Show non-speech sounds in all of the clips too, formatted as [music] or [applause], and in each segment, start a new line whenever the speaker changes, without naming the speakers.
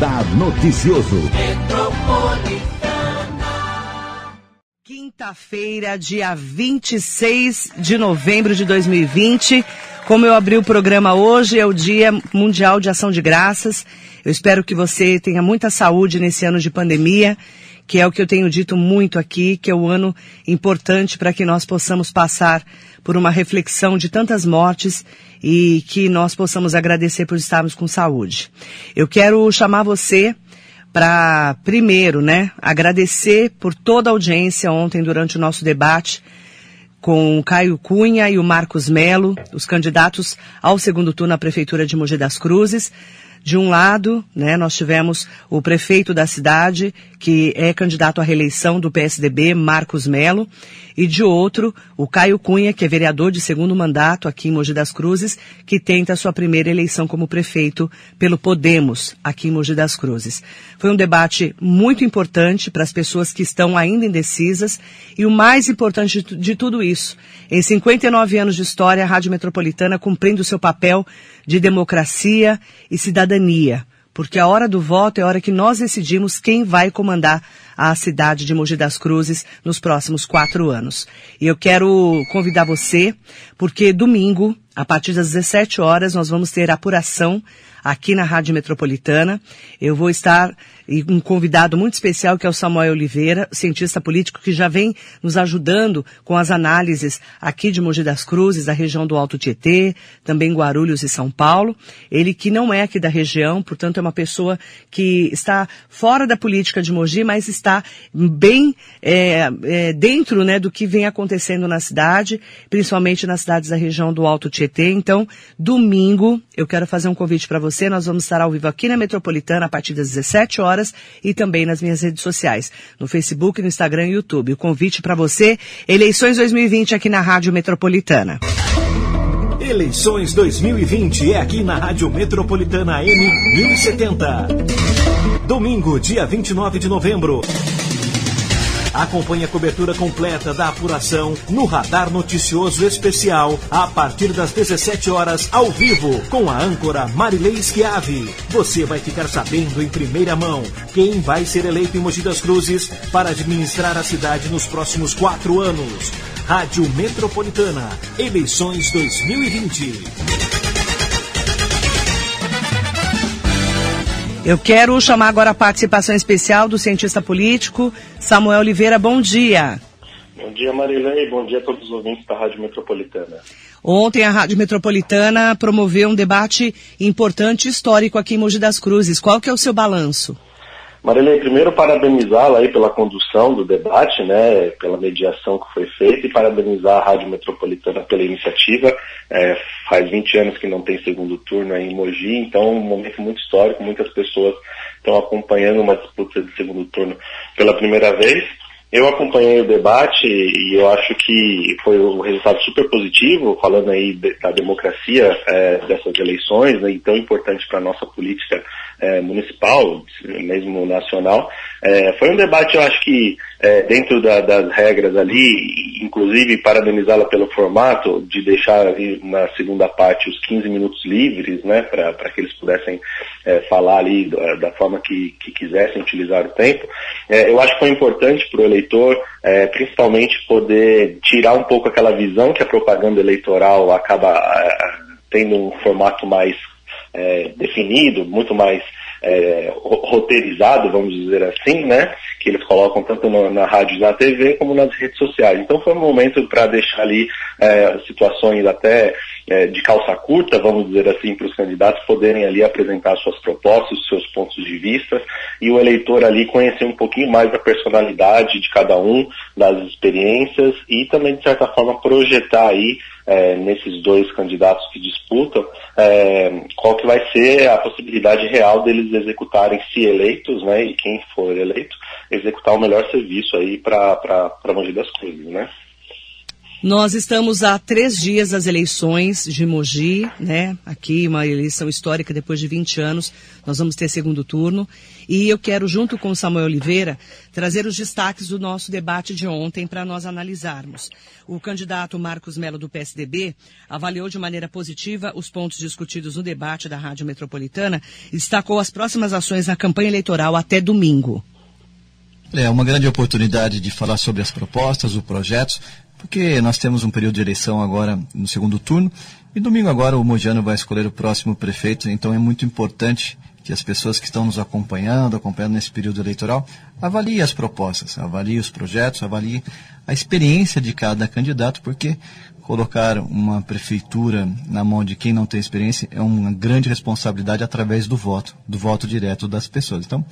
Radar Noticioso.
Quinta-feira, dia 26 de novembro de 2020. Como eu abri o programa hoje, é o Dia Mundial de Ação de Graças. Eu espero que você tenha muita saúde nesse ano de pandemia, que é o que eu tenho dito muito aqui, que é o ano importante para que nós possamos passar por uma reflexão de tantas mortes e que nós possamos agradecer por estarmos com saúde. Eu quero chamar você para, primeiro, né, agradecer por toda a audiência ontem durante o nosso debate com o Caio Cunha e o Marcos Melo, os candidatos ao segundo turno à Prefeitura de Mogi das Cruzes. De um lado, né, nós tivemos o prefeito da cidde, que é candidato à reeleição do PSDB, Marcos Melo, e de outro, o Caio Cunha, que é vereador de segundo mandato aqui em Mogi das Cruzes, que tenta sua primeira eleição como prefeito pelo Podemos, aqui em Mogi das Cruzes. Foi um debate muito importante para as pessoas que estão ainda indecisas, e o mais importante de tudo isso, em 59 anos de história, a Rádio Metropolitana cumprindo o seu papel de democracia e cidadania, porque a hora do voto é a hora que nós decidimos quem vai comandar a cidade de Mogi das Cruzes nos próximos quatro anos. E eu quero convidar você, porque domingo, a partir das 17 horas, nós vamos ter apuração aqui na Rádio Metropolitana. Eu vou estar um convidado muito especial que é o Samuel Oliveira, cientista político que já vem nos ajudando com as análises aqui de Mogi das Cruzes, da região do Alto Tietê, também Guarulhos e São Paulo. Ele que não é aqui da região, portanto é uma pessoa que está fora da política de Mogi, mas está bem é, é, dentro né, do que vem acontecendo na cidade, principalmente nas cidades da região do Alto Tietê. Então, domingo, eu quero fazer um convite para você. Nós vamos estar ao vivo aqui na Metropolitana a partir das 17 horas e também nas minhas redes sociais, no Facebook, no Instagram e YouTube. O convite para você, eleições 2020 aqui na Rádio Metropolitana.
Eleições 2020 é aqui na Rádio Metropolitana M 1070. Domingo, dia 29 de novembro. Acompanhe a cobertura completa da apuração no Radar Noticioso Especial a partir das 17 horas ao vivo com a âncora Marilei Schiavi. Você vai ficar sabendo em primeira mão quem vai ser eleito em Mogi das Cruzes para administrar a cidade nos próximos quatro anos. Rádio Metropolitana, eleições 2020.
Eu quero chamar agora a participação especial do cientista político Samuel Oliveira. Bom dia.
Bom dia, Marilei. Bom dia a todos os ouvintes da Rádio Metropolitana.
Ontem a Rádio Metropolitana promoveu um debate importante histórico aqui em Mogi das Cruzes. Qual que é o seu balanço?
Marilei, primeiro parabenizá-la aí pela condução do debate, né, pela mediação que foi feita e parabenizar a Rádio Metropolitana pela iniciativa. É, faz 20 anos que não tem segundo turno em Mogi, então um momento muito histórico, muitas pessoas estão acompanhando uma disputa de segundo turno pela primeira vez. Eu acompanhei o debate e eu acho que foi um resultado super positivo, falando aí da democracia é, dessas eleições, né, e tão importante para a nossa política é, municipal, mesmo nacional. É, foi um debate, eu acho que é, dentro da, das regras ali, inclusive parabenizá-la pelo formato de deixar na segunda parte os 15 minutos livres, né, para que eles pudessem é, falar ali da, da forma que, que, quisessem utilizar o tempo. É, eu acho que foi importante para o eleitor, é, principalmente poder tirar um pouco aquela visão que a propaganda eleitoral acaba tendo um formato mais é, definido, muito mais é, roteirizado, vamos dizer assim, né? Que eles colocam tanto no, na rádio e na TV como nas redes sociais. Então foi um momento para deixar ali é, situações até é, de calça curta, vamos dizer assim, para os candidatos poderem ali apresentar suas propostas, seus pontos de vista e o eleitor ali conhecer um pouquinho mais da personalidade de cada um, das experiências e também de certa forma projetar aí é, nesses dois candidatos que disputam, é, qual que vai ser a possibilidade real deles executarem, se eleitos, né, e quem for eleito, executar o melhor serviço aí para Mogi das Cruzes, né?
Nós estamos a três dias das eleições de Mogi, né? Aqui uma eleição histórica depois de 20 anos. Nós vamos ter segundo turno. E eu quero, junto com Samuel Oliveira, trazer os destaques do nosso debate de ontem para nós analisarmos. O candidato Marcos Melo do PSDB avaliou de maneira positiva os pontos discutidos no debate da Rádio Metropolitana e destacou as próximas ações na campanha eleitoral até domingo.
É uma grande oportunidade de falar sobre as propostas, os projetos, porque nós temos um período de eleição agora no segundo turno e domingo agora o Mogiano vai escolher o próximo prefeito, então é muito importante que as pessoas que estão nos acompanhando, acompanhando nesse período eleitoral, avaliem as propostas, avaliem os projetos, avaliem a experiência de cada candidato, porque colocar uma prefeitura na mão de quem não tem experiência é uma grande responsabilidade através do voto, do voto direto das pessoas. Então,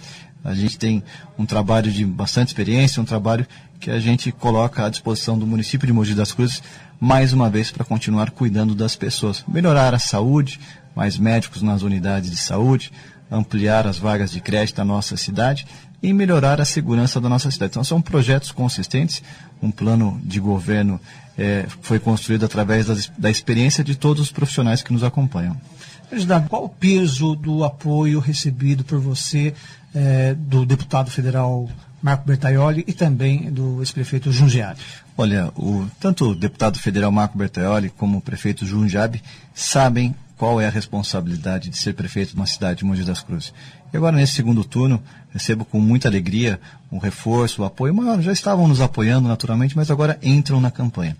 a gente tem um trabalho de bastante experiência, um trabalho que a gente coloca à disposição do município de Mogi das Cruzes, mais uma vez, para continuar cuidando das pessoas. Melhorar a saúde, mais médicos nas unidades de saúde, ampliar as vagas de crédito da nossa cidade e melhorar a segurança da nossa cidade. Então, são projetos consistentes, um plano de governo é, foi construído através das, da experiência de todos os profissionais que nos acompanham.
Candidato, qual o peso do apoio recebido por você, é, do deputado federal Marco Bertaioli e também do ex-prefeito Jundiabe?
Olha, o, tanto o deputado federal Marco Bertaioli como o prefeito Jundiabe sabem qual é a responsabilidade de ser prefeito de uma cidade de Mogi das Cruzes. E agora, nesse segundo turno, recebo com muita alegria o reforço, o apoio. Maior, já estavam nos apoiando naturalmente, mas agora entram na campanha.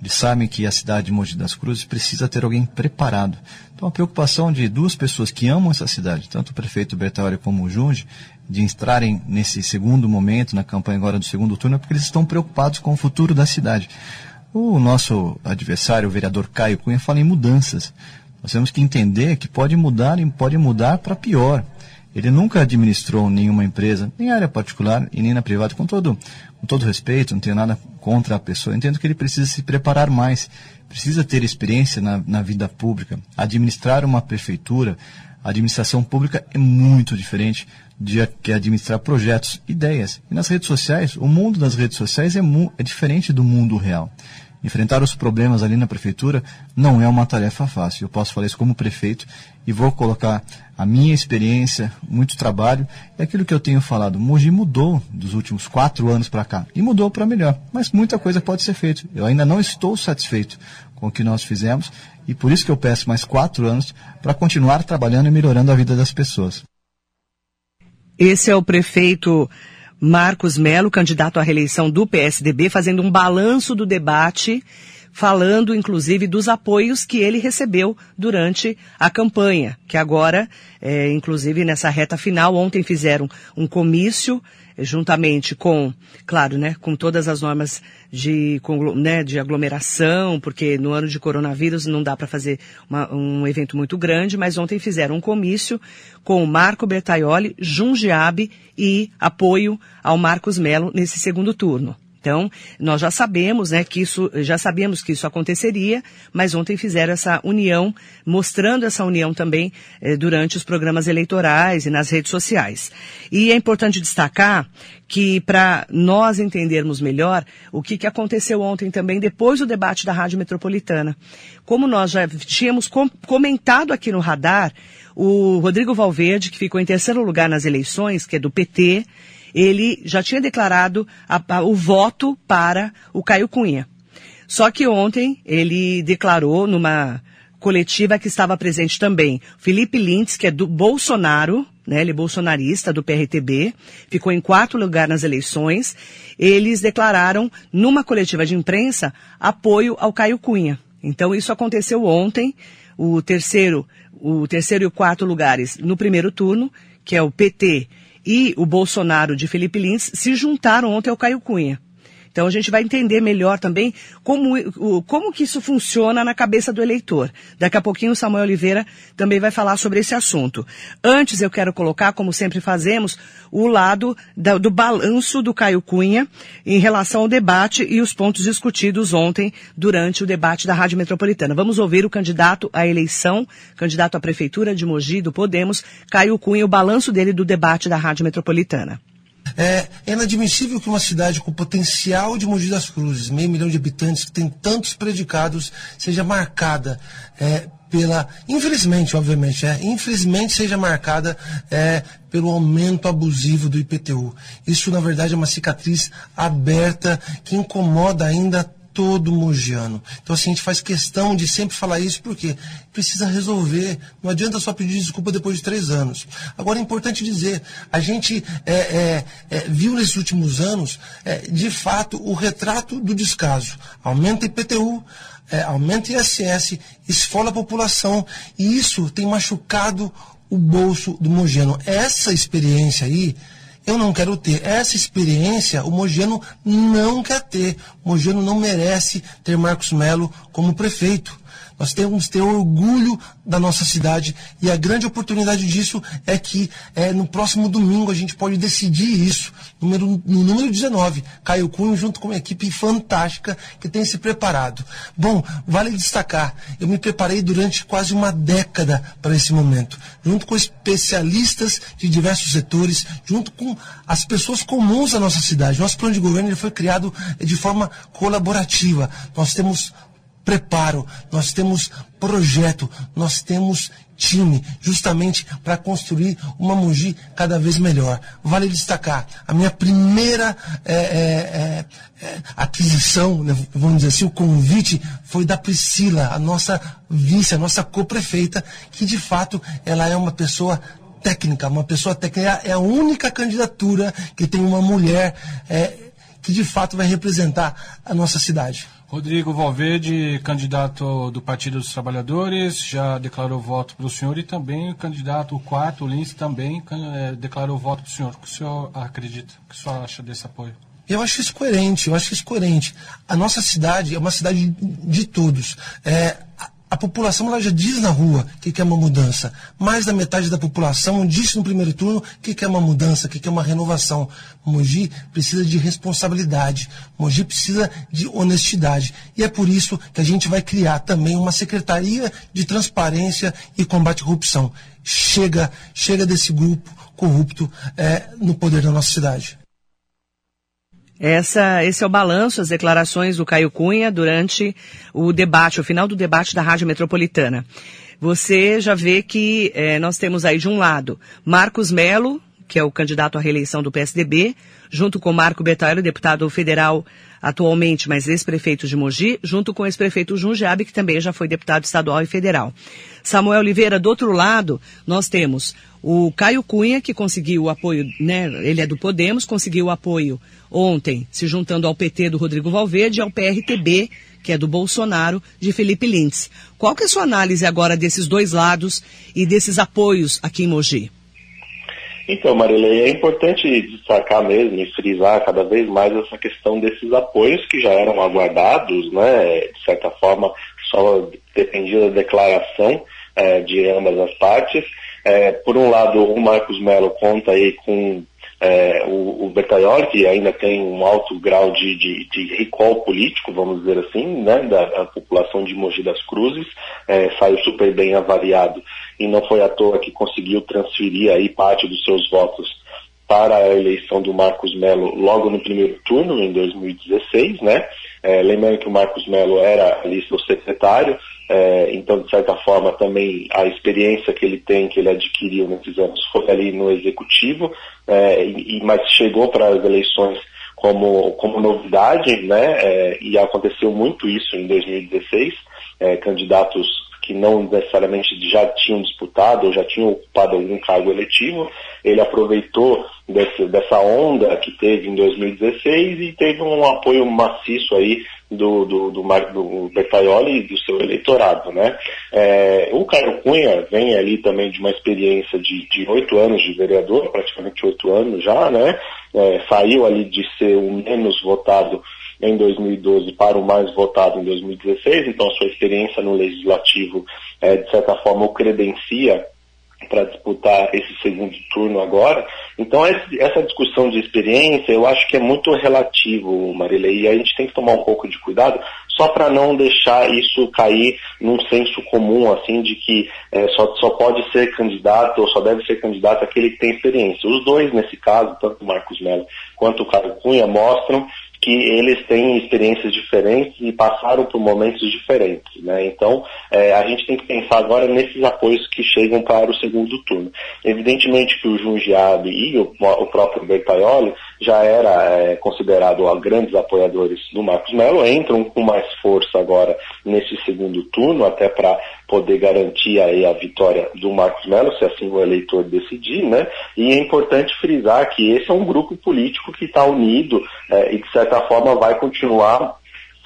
Eles sabem que a cidade de Mogi das Cruzes precisa ter alguém preparado. Então, a preocupação de duas pessoas que amam essa cidade, tanto o prefeito Bertauri como o Junge, de entrarem nesse segundo momento, na campanha agora do segundo turno, é porque eles estão preocupados com o futuro da cidade. O nosso adversário, o vereador Caio Cunha, fala em mudanças. Nós temos que entender que pode mudar e pode mudar para pior. Ele nunca administrou nenhuma empresa, nem área particular e nem na privada, com todo, com todo respeito, não tenho nada contra a pessoa. Entendo que ele precisa se preparar mais, precisa ter experiência na, na vida pública. Administrar uma prefeitura, a administração pública é muito diferente de que administrar projetos, ideias. E nas redes sociais, o mundo das redes sociais é, é diferente do mundo real. Enfrentar os problemas ali na prefeitura não é uma tarefa fácil. Eu posso falar isso como prefeito e vou colocar a minha experiência, muito trabalho e aquilo que eu tenho falado. Mogi mudou dos últimos quatro anos para cá e mudou para melhor, mas muita coisa pode ser feita. Eu ainda não estou satisfeito com o que nós fizemos e por isso que eu peço mais quatro anos para continuar trabalhando e melhorando a vida das pessoas.
Esse é o prefeito Marcos Melo, candidato à reeleição do PSDB, fazendo um balanço do debate, falando inclusive dos apoios que ele recebeu durante a campanha, que agora, é, inclusive nessa reta final, ontem fizeram um comício juntamente com, claro, né, com todas as normas de, com, né, de aglomeração, porque no ano de coronavírus não dá para fazer uma, um evento muito grande, mas ontem fizeram um comício com Marco Bertaioli, Jundiabe e apoio ao Marcos Melo nesse segundo turno. Então, nós já sabemos, né, que isso, já sabíamos que isso aconteceria, mas ontem fizeram essa união, mostrando essa união também eh, durante os programas eleitorais e nas redes sociais. E é importante destacar que para nós entendermos melhor o que, que aconteceu ontem também depois do debate da Rádio Metropolitana. Como nós já tínhamos com, comentado aqui no radar, o Rodrigo Valverde, que ficou em terceiro lugar nas eleições, que é do PT, ele já tinha declarado a, a, o voto para o Caio Cunha. Só que ontem ele declarou numa coletiva que estava presente também Felipe Lintz, que é do Bolsonaro, né, ele é bolsonarista do PRTB, ficou em quarto lugar nas eleições. Eles declararam numa coletiva de imprensa apoio ao Caio Cunha. Então isso aconteceu ontem, o terceiro, o terceiro e o quarto lugares no primeiro turno, que é o PT e o Bolsonaro de Felipe Lins se juntaram ontem ao Caio Cunha. Então a gente vai entender melhor também como, como que isso funciona na cabeça do eleitor. Daqui a pouquinho o Samuel Oliveira também vai falar sobre esse assunto. Antes eu quero colocar, como sempre fazemos, o lado da, do balanço do Caio Cunha em relação ao debate e os pontos discutidos ontem durante o debate da Rádio Metropolitana. Vamos ouvir o candidato à eleição, candidato à prefeitura de Mogi do Podemos, Caio Cunha, o balanço dele do debate da Rádio Metropolitana.
É, é inadmissível que uma cidade com potencial de Mogi das Cruzes, meio milhão de habitantes, que tem tantos predicados, seja marcada é, pela, infelizmente, obviamente, é, infelizmente seja marcada é, pelo aumento abusivo do IPTU. Isso, na verdade, é uma cicatriz aberta que incomoda ainda todo mogiano. Então, assim, a gente faz questão de sempre falar isso porque precisa resolver. Não adianta só pedir desculpa depois de três anos. Agora, é importante dizer, a gente é, é, é, viu nesses últimos anos, é, de fato, o retrato do descaso. Aumenta IPTU, é, aumenta ISS, esfola a população, e isso tem machucado o bolso do mogiano. Essa experiência aí eu não quero ter. Essa experiência o Mogiano não quer ter. O Mogiano não merece ter Marcos Melo como prefeito. Nós temos que ter orgulho da nossa cidade e a grande oportunidade disso é que é, no próximo domingo a gente pode decidir isso. Número, no número 19, Caio Cunha junto com uma equipe fantástica que tem se preparado. Bom, vale destacar, eu me preparei durante quase uma década para esse momento, junto com especialistas de diversos setores, junto com as pessoas comuns da nossa cidade. Nosso plano de governo ele foi criado de forma colaborativa. Nós temos preparo, nós temos projeto, nós temos time, justamente para construir uma Mogi cada vez melhor. Vale destacar, a minha primeira é, é, é, aquisição, né, vamos dizer assim, o convite foi da Priscila, a nossa vice, a nossa co-prefeita, que de fato ela é uma pessoa técnica, uma pessoa técnica, é a única candidatura que tem uma mulher é, que de fato vai representar a nossa cidade.
Rodrigo Valverde, candidato do Partido dos Trabalhadores, já declarou voto para o senhor e também o candidato, o quarto, o Lins, também é, declarou voto para o senhor. O que o senhor acredita? O que o senhor acha desse apoio?
Eu acho isso coerente, eu acho isso coerente. A nossa cidade é uma cidade de todos. É, a população ela já diz na rua que quer uma mudança. Mais da metade da população disse no primeiro turno que quer uma mudança, que quer uma renovação. Mogi precisa de responsabilidade. Mogi precisa de honestidade. E é por isso que a gente vai criar também uma secretaria de transparência e combate à corrupção. Chega, chega desse grupo corrupto é, no poder da nossa cidade.
Essa, esse é o balanço, as declarações do Caio Cunha durante o debate, o final do debate da Rádio Metropolitana. Você já vê que é, nós temos aí de um lado Marcos Melo, que é o candidato à reeleição do PSDB, junto com Marco Betalho, deputado federal atualmente, mas ex-prefeito de Mogi, junto com o ex-prefeito Jundiabe, que também já foi deputado estadual e federal. Samuel Oliveira, do outro lado, nós temos o Caio Cunha, que conseguiu o apoio, né, ele é do Podemos, conseguiu o apoio ontem, se juntando ao PT do Rodrigo Valverde e ao PRTB, que é do Bolsonaro, de Felipe Lintz. Qual que é a sua análise agora desses dois lados e desses apoios aqui em Mogi?
Então, Marilei, é importante destacar mesmo e frisar cada vez mais essa questão desses apoios que já eram aguardados, né? De certa forma, só dependia da declaração é, de ambas as partes. É, por um lado, o Marcos Melo conta aí com é, o, o que ainda tem um alto grau de, de, de recall político, vamos dizer assim, né, da, da população de Mogi das Cruzes, é, saiu super bem avaliado e não foi à toa que conseguiu transferir aí parte dos seus votos para a eleição do Marcos Melo logo no primeiro turno, em 2016, né? É, lembrando que o Marcos Melo era ali seu secretário, é, então, de certa forma, também a experiência que ele tem, que ele adquiriu nesses anos, foi ali no executivo, é, e, mas chegou para as eleições como, como novidade, né? É, e aconteceu muito isso em 2016, é, candidatos que não necessariamente já tinham disputado ou já tinham ocupado algum cargo eletivo, ele aproveitou desse, dessa onda que teve em 2016 e teve um apoio maciço aí do, do, do, do Bertaioli e do seu eleitorado. Né? É, o Caio Cunha vem ali também de uma experiência de oito anos de vereador, praticamente oito anos já, né? É, saiu ali de ser o menos votado em 2012 para o mais votado em 2016, então a sua experiência no legislativo, é, de certa forma, o credencia para disputar esse segundo turno agora. Então, essa discussão de experiência, eu acho que é muito relativo, Marilei, e a gente tem que tomar um pouco de cuidado, só para não deixar isso cair num senso comum, assim, de que é, só, só pode ser candidato ou só deve ser candidato aquele que tem experiência. Os dois, nesse caso, tanto o Marcos Mello quanto o Caio Cunha, mostram que eles têm experiências diferentes e passaram por momentos diferentes. Né? Então, é, a gente tem que pensar agora nesses apoios que chegam para o segundo turno. Evidentemente que o Jundiabe e o, o próprio Bertaioli já era é, considerado ó, grandes apoiadores do Marcos Melo, entram com mais força agora nesse segundo turno, até para poder garantir aí a vitória do Marcos Melo, se assim o eleitor decidir, né? E é importante frisar que esse é um grupo político que está unido é, e, de certa forma, vai continuar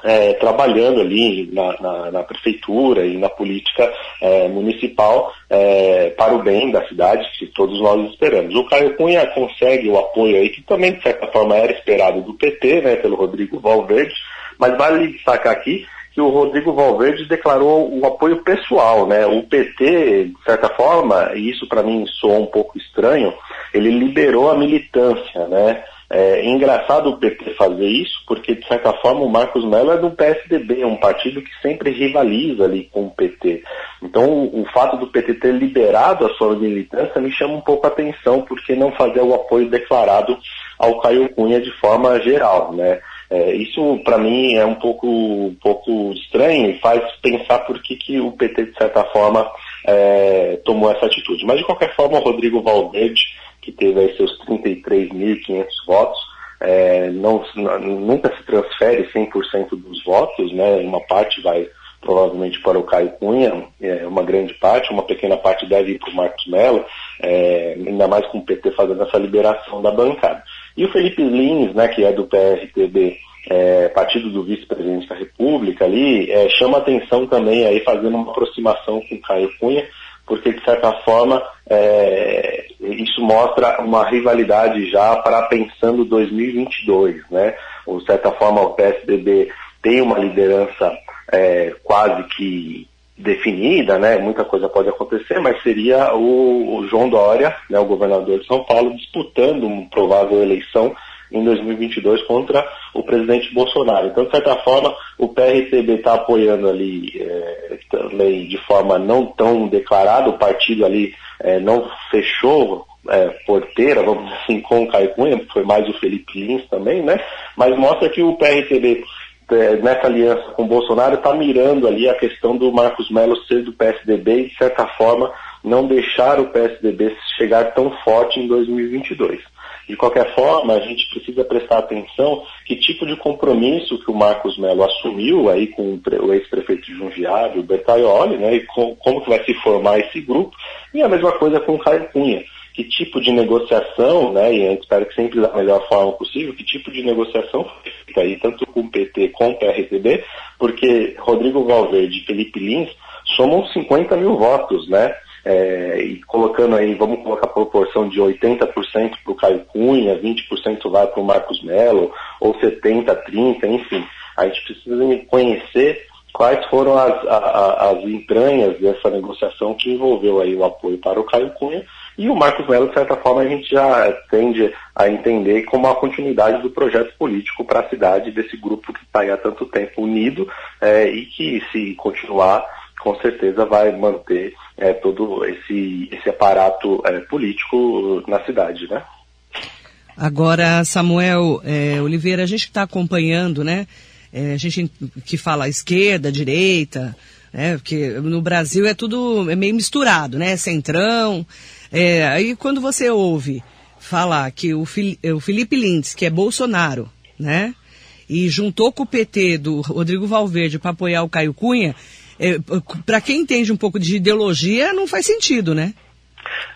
é, trabalhando ali na, na, na, prefeitura e na política é, municipal é, para o bem da cidade, que todos nós esperamos. O Caio Cunha consegue o apoio aí, que também, de certa forma, era esperado do PT, né, pelo Rodrigo Valverde, mas vale destacar aqui que o Rodrigo Valverde declarou o apoio pessoal, né? O PT, de certa forma, e isso para mim soou um pouco estranho, ele liberou a militância, né? É engraçado o PT fazer isso, porque de certa forma o Marcos Mello é do PSDB, um partido que sempre rivaliza ali com o PT. Então o, o fato do PT ter liberado a sua militância me chama um pouco a atenção, porque não fazer o apoio declarado ao Caio Cunha de forma geral, né? É, isso, para mim, é um pouco, um pouco estranho e faz pensar por que, que o PT, de certa forma, é, tomou essa atitude. Mas, de qualquer forma, o Rodrigo Valverde, que teve aí seus 33.500 votos, é, não, nunca se transfere 100% dos votos, né? uma parte vai provavelmente para o Caio Cunha, é, uma grande parte, uma pequena parte deve ir para o Marcos Mello, é, ainda mais com o PT fazendo essa liberação da bancada. E o Felipe Lins, né, que é do PRTB, é, partido do vice-presidente da República ali, é, chama atenção também aí fazendo uma aproximação com o Caio Cunha, porque de certa forma é, isso mostra uma rivalidade já para pensando 2022, né? Ou de certa forma o PSDB tem uma liderança é, quase que definida, né? Muita coisa pode acontecer, mas seria o, o João Dória, né, o governador de São Paulo, disputando uma provável eleição em 2022 contra o presidente Bolsonaro. Então, de certa forma, o PRTB está apoiando ali é, também de forma não tão declarada, o partido ali é, não fechou é, porteira, vamos dizer assim, com o Caio Cunha, foi mais o Felipe Lins também, né? Mas mostra que o PRTB nessa aliança com o Bolsonaro está mirando ali a questão do Marcos Melo ser do PSDB e, de certa forma, não deixar o PSDB chegar tão forte em 2022. De qualquer forma, a gente precisa prestar atenção que tipo de compromisso que o Marcos Melo assumiu aí com o ex-prefeito de Jundiaí, o Bertaioli, né, e com, como que vai se formar esse grupo, e a mesma coisa com o Caio Cunha. Que tipo de negociação, né, e espera que sempre da melhor forma possível, que tipo de negociação foi feita aí, tanto com o PT com o PRTB, porque Rodrigo Valverde e Felipe Lins somam 50 mil votos, né, é, e colocando aí, vamos colocar a proporção de 80% para o Caio Cunha, 20% vai para o Marcos Melo, ou 70%, 30%, enfim. A gente precisa conhecer quais foram as, a, as entranhas dessa negociação que envolveu aí o apoio para o Caio Cunha e o Marcos Melo, de certa forma, a gente já tende a entender como a continuidade do projeto político para a cidade desse grupo que está aí há tanto tempo unido é, e que, se continuar, com certeza vai manter é, todo esse, esse aparato é, político na cidade, né?
Agora, Samuel é, Oliveira, a gente está acompanhando, né? É, a gente que fala esquerda, direita, né? Porque no Brasil é tudo é meio misturado, né? Centrão. É, aí quando você ouve falar que o, o Felipe Lintz, que é Bolsonaro, né? E juntou com o PT do Rodrigo Valverde para apoiar o Caio Cunha, é, para quem entende um pouco de ideologia, não faz sentido, né?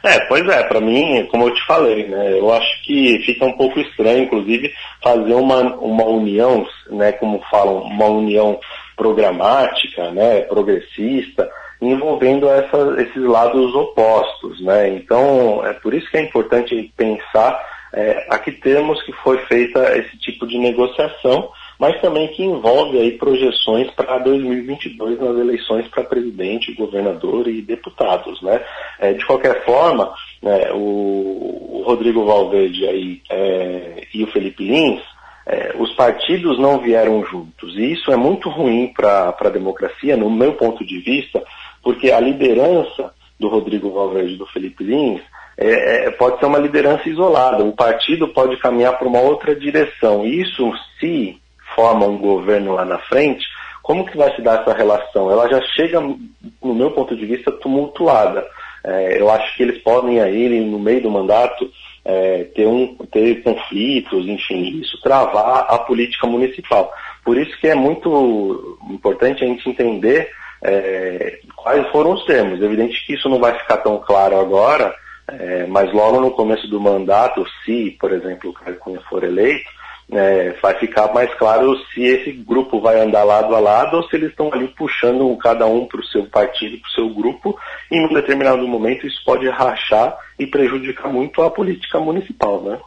É, pois é, para mim, como eu te falei, né, eu acho que fica um pouco estranho, inclusive, fazer uma, uma união, né, como falam, uma união programática, né, progressista, envolvendo essa, esses lados opostos, né? Então, é por isso que é importante pensar é, a que termos que foi feita esse tipo de negociação, mas também que envolve aí projeções para 2022 nas eleições para presidente, governador e deputados, né? É, de qualquer forma, né, o, o, Rodrigo Valverde aí, é, e o Felipe Lins é, os partidos não vieram juntos. E isso é muito ruim para a democracia, no meu ponto de vista, porque a liderança do Rodrigo Valverde e do Felipe Lins é, é, pode ser uma liderança isolada. O partido pode caminhar para uma outra direção. Isso, se forma um governo lá na frente, como que vai se dar essa relação? Ela já chega, no meu ponto de vista, tumultuada. É, eu acho que eles podem aí, no meio do mandato, é, ter, um, ter conflitos, enfim, isso travar a política municipal. Por isso que é muito importante a gente entender é, quais foram os termos. É evidente que isso não vai ficar tão claro agora, é, mas logo no começo do mandato, se, por exemplo, o Caio Cunha for eleito, é, vai ficar mais claro se esse grupo vai andar lado a lado ou se eles estão ali puxando cada um para o seu partido, para o seu grupo, e em um determinado momento isso pode rachar e prejudicar muito a política municipal, né?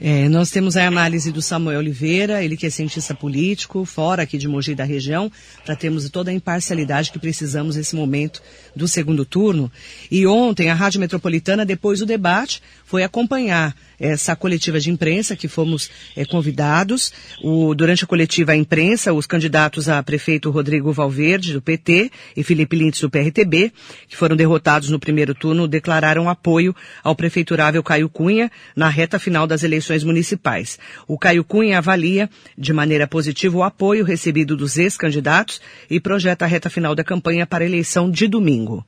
É, nós temos a análise do Samuel Oliveira, ele que é cientista político, fora aqui de Mogi da região, para termos toda a imparcialidade que precisamos nesse momento do segundo turno. E ontem a Rádio Metropolitana, depois do debate, foi acompanhar essa coletiva de imprensa que fomos é, convidados. O, durante a coletiva à imprensa, os candidatos a prefeito Rodrigo Valverde, do PT, e Felipe Lintz, do PRTB, que foram derrotados no primeiro turno, declararam apoio ao prefeiturável Caio Cunha na reta final das eleições municipais. O Caio Cunha avalia de maneira positiva o apoio recebido dos ex-candidatos e projeta a reta final da campanha para a eleição de domingo.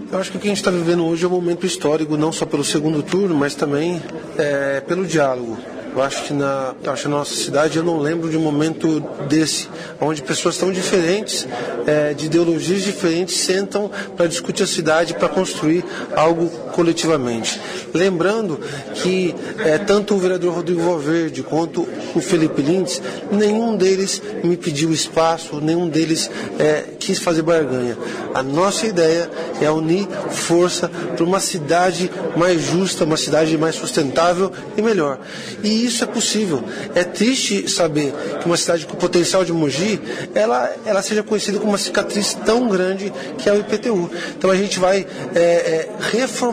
Eu acho que o que a gente está vivendo hoje é um momento histórico, não só pelo segundo turno, mas também é, pelo diálogo. Eu acho que na, acho que na nossa cidade eu não lembro de um momento desse, onde pessoas tão diferentes, é, de ideologias diferentes, sentam para discutir a cidade, para construir algo coletivamente. Lembrando que é, tanto o vereador Rodrigo Valverde quanto o Felipe Lintz, nenhum deles me pediu espaço, nenhum deles é, quis fazer barganha. A nossa ideia é unir força para uma cidade mais justa, uma cidade mais sustentável e melhor. E isso é possível. É triste saber que uma cidade com potencial de Mogi, ela, ela seja conhecida como uma cicatriz tão grande que é o IPTU. Então a gente vai é,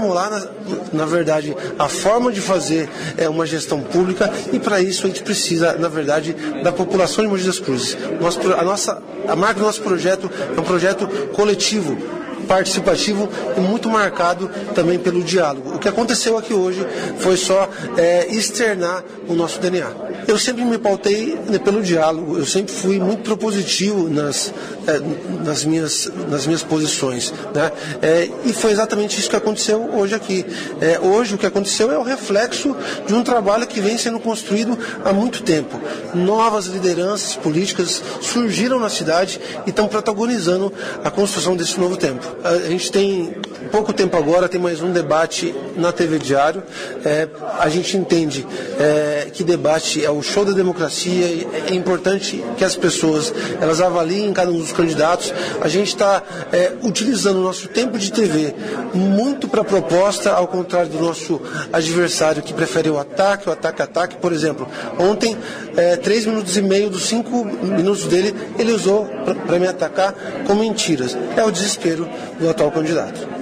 é, reformular, na, na, verdade, a forma de fazer é, uma gestão pública e para isso a gente precisa, na verdade, da população de Mogi das Cruzes. Nosso, a, nossa, a marca do nosso projeto é um projeto coletivo participativo e muito marcado também pelo diálogo. O que aconteceu aqui hoje foi só é, externar o nosso DNA. Eu sempre me pautei né, pelo diálogo, eu sempre fui muito propositivo nas, é, nas, minhas, nas minhas posições. Né? É, e foi exatamente isso que aconteceu hoje aqui. É, hoje o que aconteceu é o reflexo de um trabalho que vem sendo construído há muito tempo. Novas lideranças políticas surgiram na cidade e estão protagonizando a construção desse novo tempo. A gente tem pouco tempo agora, tem mais um debate na TV Diário. É, a gente entende é, que debate é o show da democracia, é importante que as pessoas elas avaliem cada um dos candidatos. A gente está é, utilizando o nosso tempo de TV muito para proposta, ao contrário do nosso adversário que prefere o ataque, o ataque-ataque. Por exemplo, ontem, é, três minutos e meio dos cinco minutos dele, ele usou para me atacar com mentiras. É o desespero do atual candidato.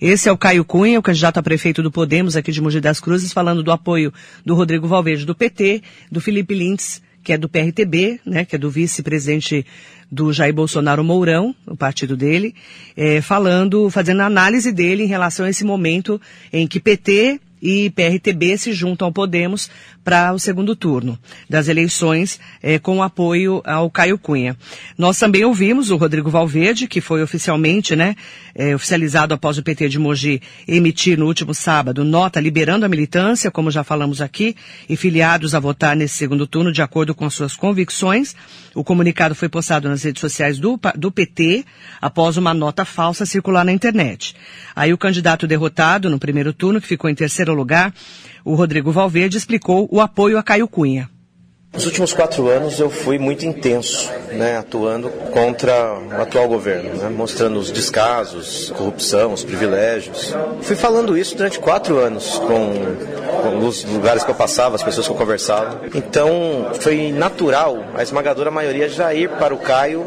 Esse é o Caio Cunha, o candidato a prefeito do Podemos aqui de Mogi das Cruzes, falando do apoio do Rodrigo Valverde do PT, do Felipe Lintz, que é do PRTB, né, que é do vice-presidente do Jair Bolsonaro Mourão, o partido dele, é, falando, fazendo a análise dele em relação a esse momento em que PT e PRTB se juntam ao Podemos para o segundo turno das eleições eh, com apoio ao Caio Cunha. Nós também ouvimos o Rodrigo Valverde, que foi oficialmente, né, eh, oficializado após o PT de Mogi emitir no último sábado nota liberando a militância, como já falamos aqui, e filiados a votar nesse segundo turno de acordo com suas convicções. O comunicado foi postado nas redes sociais do, do PT após uma nota falsa circular na internet. Aí o candidato derrotado no primeiro turno, que ficou em terceiro lugar, o Rodrigo Valverde explicou o apoio a Caio Cunha.
Nos últimos quatro anos eu fui muito intenso, né, atuando contra o atual governo, né, mostrando os descasos, corrupção, os privilégios. Fui falando isso durante quatro anos com, os lugares que eu passava, as pessoas que eu conversava. Então foi natural a esmagadora maioria já ir para o Caio,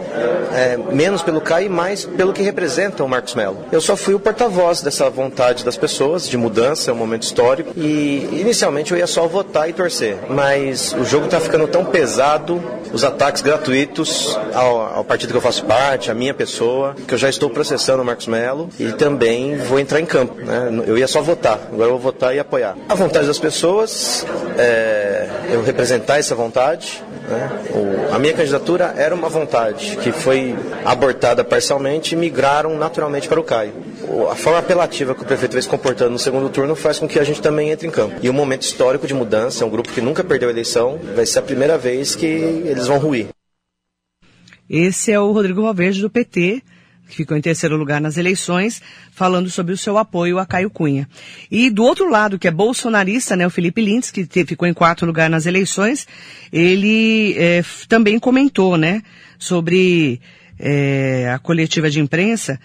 é, menos pelo Caio e mais pelo que representa o Marcos Melo. Eu só fui o porta-voz dessa vontade das pessoas de mudança, é um momento histórico e inicialmente eu ia só votar e torcer, mas o jogo está ficando tão pesado os ataques gratuitos ao, ao, partido que eu faço parte, a minha pessoa, que eu já estou processando o Marcos Melo e também vou entrar em campo. Né? Eu ia só votar, agora eu vou votar e apoiar. A vontade das pessoas, é, eu representar essa vontade. Né? O, a minha candidatura era uma vontade que foi abortada parcialmente e migraram naturalmente para o Caio a forma apelativa que o prefeito vem se comportando no segundo turno faz com que a gente também entre em campo. E um momento histórico de mudança, é um grupo que nunca perdeu a eleição, vai ser a primeira vez que eles vão ruir.
Esse é o Rodrigo Valverde do PT, que ficou em terceiro lugar nas eleições, falando sobre o seu apoio a Caio Cunha. E do outro lado, que é bolsonarista, né, o Felipe Lintz, que ficou em quarto lugar nas eleições, ele é, também comentou, né, sobre é, a coletiva de imprensa,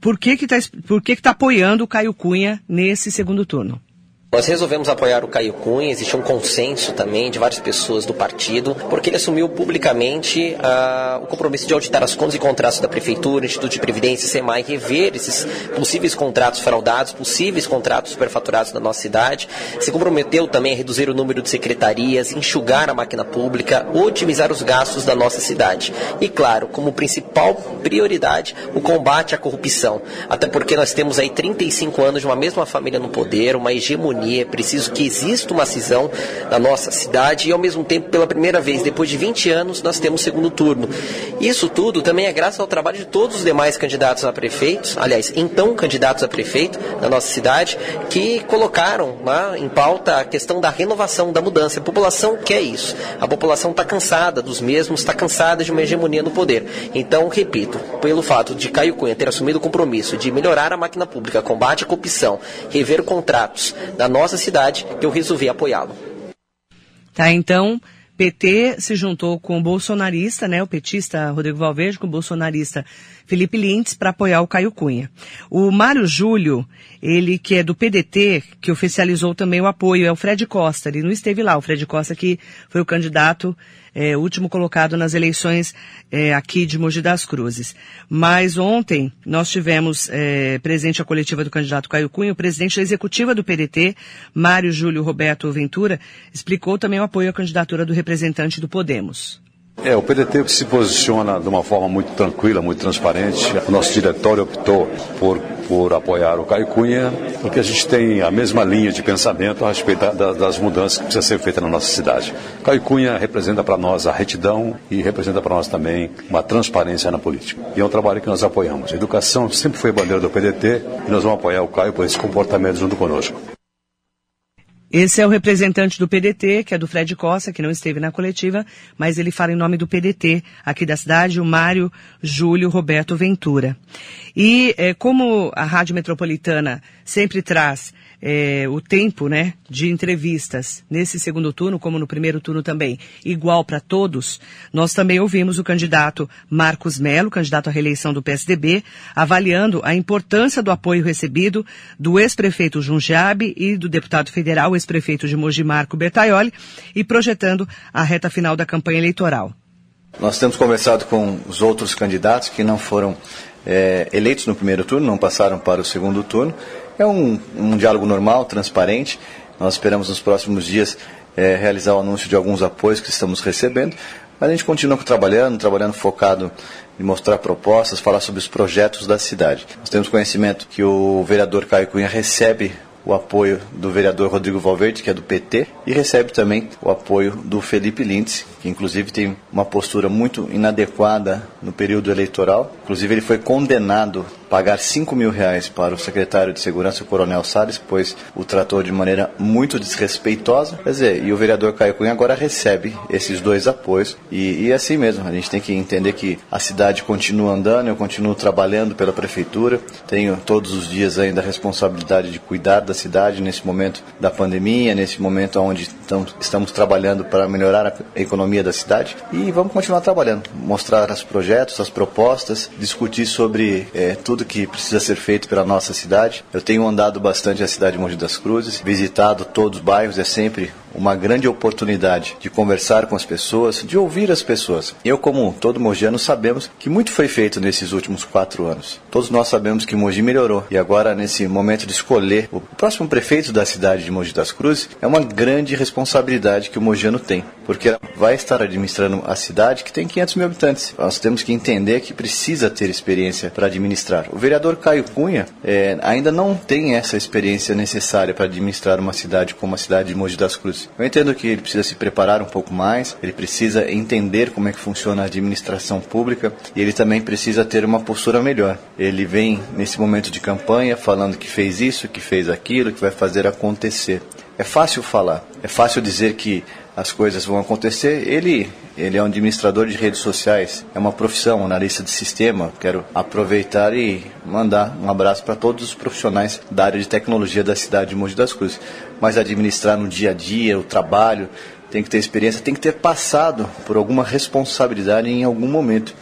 por que que está por que que tá apoiando o Caio Cunha nesse segundo turno?
Nós resolvemos apoiar o Caio Cunha, existe um consenso também de várias pessoas do partido, porque ele assumiu publicamente uh, o compromisso de auditar as contas e contratos da Prefeitura, Instituto de Previdência, SEMAI, rever esses possíveis contratos fraudados, possíveis contratos superfaturados na nossa cidade. Se comprometeu também a reduzir o número de secretarias, enxugar a máquina pública, otimizar os gastos da nossa cidade. E, claro, como principal prioridade, o combate à corrupção. Até porque nós temos aí 35 anos de uma mesma família no poder, uma hegemonia é preciso que exista uma cisão na nossa cidade e, ao mesmo tempo, pela primeira vez, depois de 20 anos, nós temos segundo turno. Isso tudo também é graças ao trabalho de todos os demais candidatos a prefeitos, aliás, então candidatos a prefeito da nossa cidade, que colocaram lá em pauta a questão da renovação, da mudança. A população quer isso. A população está cansada dos mesmos, está cansada de uma hegemonia no poder. Então, repito, pelo fato de Caio Cunha ter assumido o compromisso de melhorar a máquina pública, combate à corrupção, rever contratos da nossa cidade, eu resolvi apoiá-lo.
Tá, então, PT se juntou com o bolsonarista, né, o petista Rodrigo Valverde, com o bolsonarista Felipe Lintz, para apoiar o Caio Cunha. O Mário Júlio, ele que é do PDT, que oficializou também o apoio, é o Fred Costa, ele não esteve lá, o Fred Costa que foi o candidato é, último colocado nas eleições é, aqui de Mogi das Cruzes. Mas ontem nós tivemos é, presente a coletiva do candidato Caio Cunha, o presidente da executiva do PDT, Mário Júlio Roberto Ventura, explicou também o apoio à candidatura do representante do Podemos.
É, o PDT se posiciona de uma forma muito tranquila, muito transparente. O nosso diretório optou por, por apoiar o Caio Cunha, porque a gente tem a mesma linha de pensamento a respeito da, das mudanças que precisam ser feitas na nossa cidade. Caio Cunha representa para nós a retidão e representa para nós também uma transparência na política. E é um trabalho que nós apoiamos. A educação sempre foi bandeira do PDT e nós vamos apoiar o Caio por esse comportamento junto conosco.
Esse é o representante do PDT, que é do Fred Costa, que não esteve na coletiva, mas ele fala em nome do PDT aqui da cidade, o Mário Júlio Roberto Ventura. E é, como a Rádio Metropolitana sempre traz é, o tempo né, de entrevistas nesse segundo turno, como no primeiro turno também, igual para todos, nós também ouvimos o candidato Marcos Melo, candidato à reeleição do PSDB, avaliando a importância do apoio recebido do ex-prefeito Jundiabe e do deputado federal, ex-prefeito de Mogi Marco Bertaioli, e projetando a reta final da campanha eleitoral.
Nós temos conversado com os outros candidatos que não foram é, eleitos no primeiro turno, não passaram para o segundo turno, é um, um diálogo normal, transparente. Nós esperamos nos próximos dias é, realizar o anúncio de alguns apoios que estamos recebendo. Mas a gente continua trabalhando, trabalhando focado em mostrar propostas, falar sobre os projetos da cidade. Nós temos conhecimento que o vereador Caio Cunha recebe o apoio do vereador Rodrigo Valverde, que é do PT, e recebe também o apoio do Felipe Lintz, que inclusive tem uma postura muito inadequada no período eleitoral. Inclusive ele foi condenado pagar 5 mil reais para o secretário de Segurança, o Coronel Salles, pois o tratou de maneira muito desrespeitosa. Quer dizer, e o vereador Caio Cunha agora recebe esses dois apoios. E, e assim mesmo, a gente tem que entender que a cidade continua andando, eu continuo trabalhando pela prefeitura, tenho todos os dias ainda a responsabilidade de cuidar da cidade nesse momento da pandemia, nesse momento onde estamos trabalhando para melhorar a economia da cidade. E vamos continuar trabalhando, mostrar os projetos, as propostas, discutir sobre é, tudo que precisa ser feito pela nossa cidade. Eu tenho andado bastante a cidade de Mogi das Cruzes, visitado todos os bairros, é sempre uma grande oportunidade de conversar com as pessoas, de ouvir as pessoas. Eu, como todo mogiano, sabemos que muito foi feito nesses últimos quatro anos. Todos nós sabemos que Mogi melhorou e agora, nesse momento de escolher o próximo prefeito da cidade de Mogi das Cruzes, é uma grande responsabilidade que o mogiano tem, porque vai estar administrando a cidade que tem 500 mil habitantes. Nós temos que entender que precisa ter experiência para administrar. O vereador Caio Cunha é, ainda não tem essa experiência necessária para administrar uma cidade como a cidade de Mogi das Cruzes. Eu entendo que ele precisa se preparar um pouco mais, ele precisa entender como é que funciona a administração pública e ele também precisa ter uma postura melhor. Ele vem nesse momento de campanha falando que fez isso, que fez aquilo, que vai fazer acontecer. É fácil falar, é fácil dizer que as coisas vão acontecer. Ele, ele é um administrador de redes sociais, é uma profissão, analista de sistema. Quero aproveitar e mandar um abraço para todos os profissionais da área de tecnologia da cidade de Mogi das Cruzes. Mas administrar no dia a dia, o trabalho, tem que ter experiência, tem que ter passado por alguma responsabilidade em algum momento.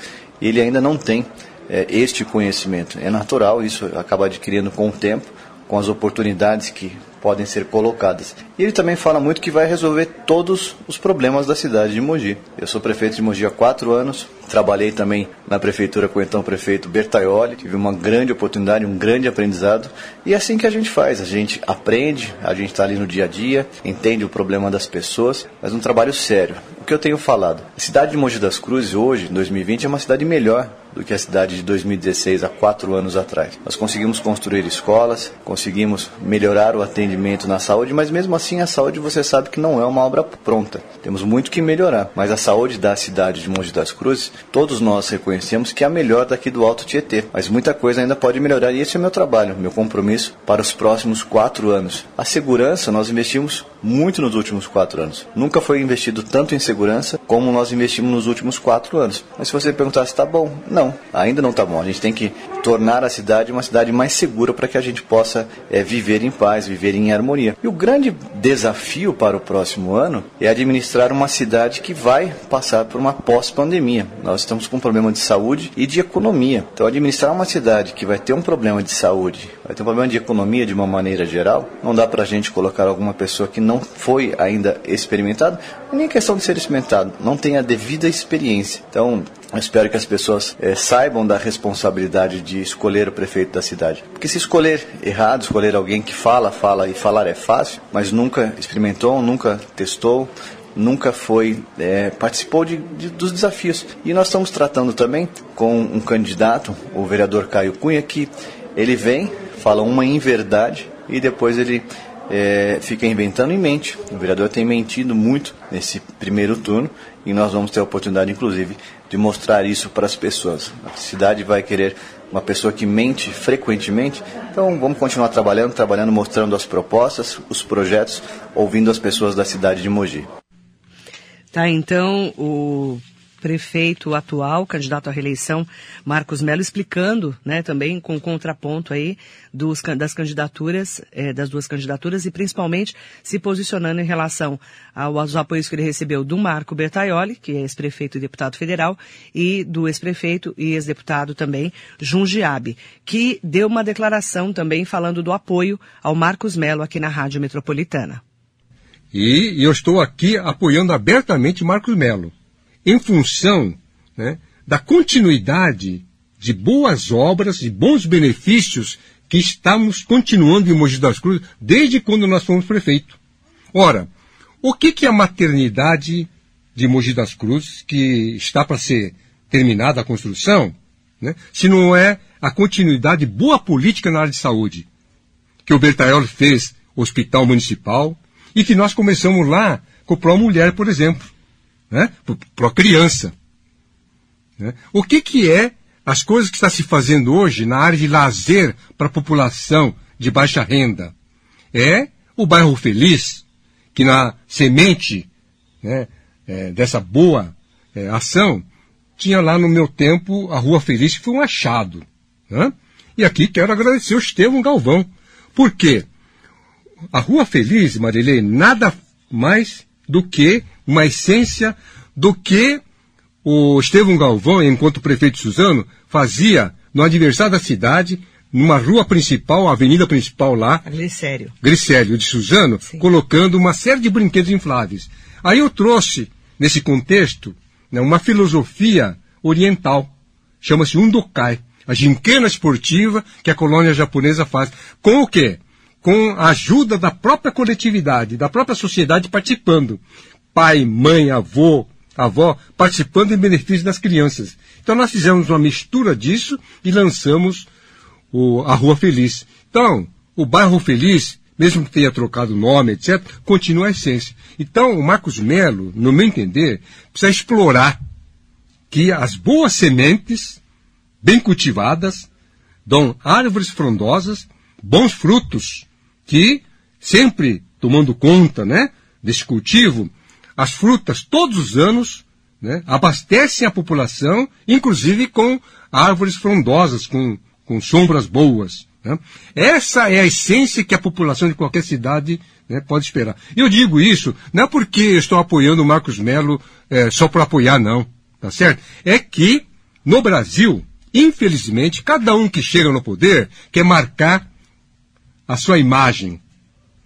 Ele ainda não tem é, este conhecimento. É natural, isso acaba adquirindo com o tempo, com as oportunidades que podem ser colocadas. E ele também fala muito que vai resolver todos os problemas da cidade de Mogi. Eu sou prefeito de Mogi há quatro anos, trabalhei também na prefeitura com o então prefeito Bertaioli, tive uma grande oportunidade, um grande aprendizado. E é assim que a gente faz, a gente aprende, a gente está ali no dia a dia, entende o problema das pessoas, mas um trabalho sério. O que eu tenho falado? A cidade de Mogi das Cruzes hoje, em 2020, é uma cidade melhor do que a cidade de 2016, há quatro anos atrás. Nós conseguimos construir escolas, conseguimos melhorar o atendimento na saúde, mas mesmo assim a saúde você sabe que não é uma obra pronta. Temos muito que melhorar, mas a saúde da cidade de Mogi das Cruzes, todos nós reconhecemos que é a melhor daqui do Alto Tietê, mas muita coisa ainda pode melhorar e esse é meu trabalho, meu compromisso para os próximos quatro anos. A segurança nós investimos muito nos últimos quatro anos. Nunca foi investido tanto em segurança como nós investimos nos últimos quatro anos. Mas se você perguntar se está bom, não não, ainda não está bom. A gente tem que tornar a cidade uma cidade mais segura para que a gente possa é, viver em paz, viver em harmonia. E o grande desafio para o próximo ano é administrar uma cidade que vai passar por uma pós-pandemia. Nós estamos com um problema de saúde e de economia. Então, administrar uma cidade que vai ter um problema de saúde, vai ter um problema de economia de uma maneira geral, não dá para a gente colocar alguma pessoa que não foi ainda experimentado, nem questão de ser experimentado, não tem a devida experiência. Então, eu espero que as pessoas é, saibam da responsabilidade de escolher o prefeito da cidade. Porque se escolher errado, escolher alguém que fala, fala e falar é fácil, mas nunca experimentou, nunca testou, nunca foi é, participou de, de, dos desafios. E nós estamos tratando também com um candidato, o vereador Caio Cunha, que ele vem, fala uma inverdade e depois ele é, fica inventando e mente. O vereador tem mentido muito nesse primeiro turno e nós vamos ter a oportunidade, inclusive, de mostrar isso para as pessoas. A cidade vai querer uma pessoa que mente frequentemente, então vamos continuar trabalhando, trabalhando, mostrando as propostas, os projetos, ouvindo as pessoas da cidade de Mogi.
Tá, então o prefeito atual, candidato à reeleição, Marcos Melo, explicando, né, também com contraponto aí dos, das candidaturas, eh, das duas candidaturas e principalmente se posicionando em relação aos apoios que ele recebeu do Marco Bertaioli, que é ex-prefeito e deputado federal, e do ex-prefeito e ex-deputado também, Jundiabe, que deu uma declaração também falando do apoio ao Marcos Melo aqui na Rádio Metropolitana.
E eu estou aqui apoiando abertamente Marcos Melo em função né, da continuidade de boas obras e bons benefícios que estamos continuando em Mogi das Cruzes desde quando nós fomos prefeito. Ora, o que, que é a maternidade de Mogi das Cruzes, que está para ser terminada a construção, né, se não é a continuidade de boa política na área de saúde? Que o Bertaioli fez hospital municipal e que nós começamos lá com o Pro Mulher, por exemplo né? para a criança. Né? O que, que é as coisas que está se fazendo hoje na área de lazer para a população de baixa renda. É o bairro Feliz, que na semente né, é, dessa boa é, ação, tinha lá no meu tempo a Rua Feliz, que foi um achado. Né? E aqui quero agradecer o Estevão Galvão. Por quê? A Rua Feliz, Marilei, nada mais do que uma essência do que o Estevão Galvão, enquanto prefeito de Suzano, fazia no aniversário da cidade, numa rua principal, avenida principal lá.
Glicério.
Glicério de Suzano, Sim. colocando uma série de brinquedos infláveis. Aí eu trouxe, nesse contexto, né, uma filosofia oriental. Chama-se Undokai. A gincana esportiva que a colônia japonesa faz. Com o quê? Com a ajuda da própria coletividade, da própria sociedade participando. Pai, mãe, avô, avó participando em benefício das crianças. Então nós fizemos uma mistura disso e lançamos o, a Rua Feliz. Então, o bairro Feliz, mesmo que tenha trocado nome, etc., continua a essência. Então, o Marcos Melo, no meu entender, precisa explorar que as boas sementes, bem cultivadas, dão árvores frondosas, bons frutos, que sempre tomando conta, né, desse cultivo, as frutas todos os anos né, abastecem a população, inclusive com árvores frondosas, com, com sombras boas. Né? Essa é a essência que a população de qualquer cidade né, pode esperar. Eu digo isso não é porque estou apoiando o Marcos Melo é, só por apoiar, não. Tá certo? É que, no Brasil, infelizmente, cada um que chega no poder quer marcar a sua imagem,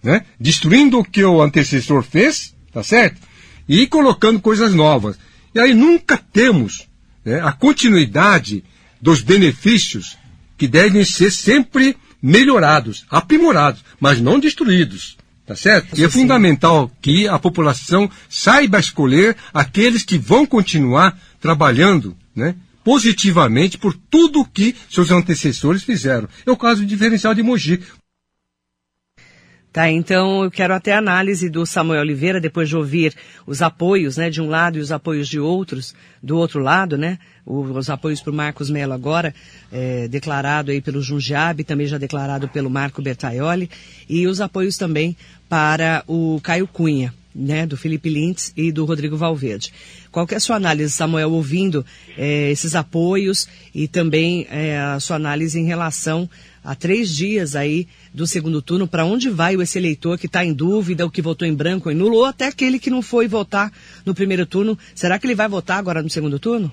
né? destruindo o que o antecessor fez, tá certo? E colocando coisas novas. E aí nunca temos né, a continuidade dos benefícios que devem ser sempre melhorados, aprimorados, mas não destruídos. Tá certo? E é fundamental que a população saiba escolher aqueles que vão continuar trabalhando né, positivamente por tudo o que seus antecessores fizeram. É o caso do diferencial de Mogi.
Tá, então eu quero até a análise do Samuel Oliveira, depois de ouvir os apoios, né, de um lado e os apoios de outros, do outro lado, né, os apoios para o Marcos Mello agora, é, declarado aí pelo Jundiabe, também já declarado pelo Marco Bertaioli, e os apoios também para o Caio Cunha, né, do Felipe Lintz e do Rodrigo Valverde. Qual que é a sua análise, Samuel, ouvindo é, esses apoios e também é, a sua análise em relação a três dias aí do segundo turno, para onde vai esse eleitor que está em dúvida, o que votou em branco ou em nulo, ou até aquele que não foi votar no primeiro turno, será que ele vai votar agora no segundo turno?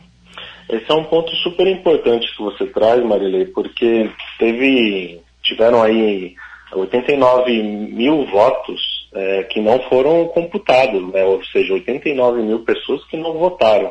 Esse é um ponto super importante que você traz, Marilei, porque teve, tiveram aí 89 mil votos é, que não foram computados, né? ou seja, 89 mil pessoas que não votaram,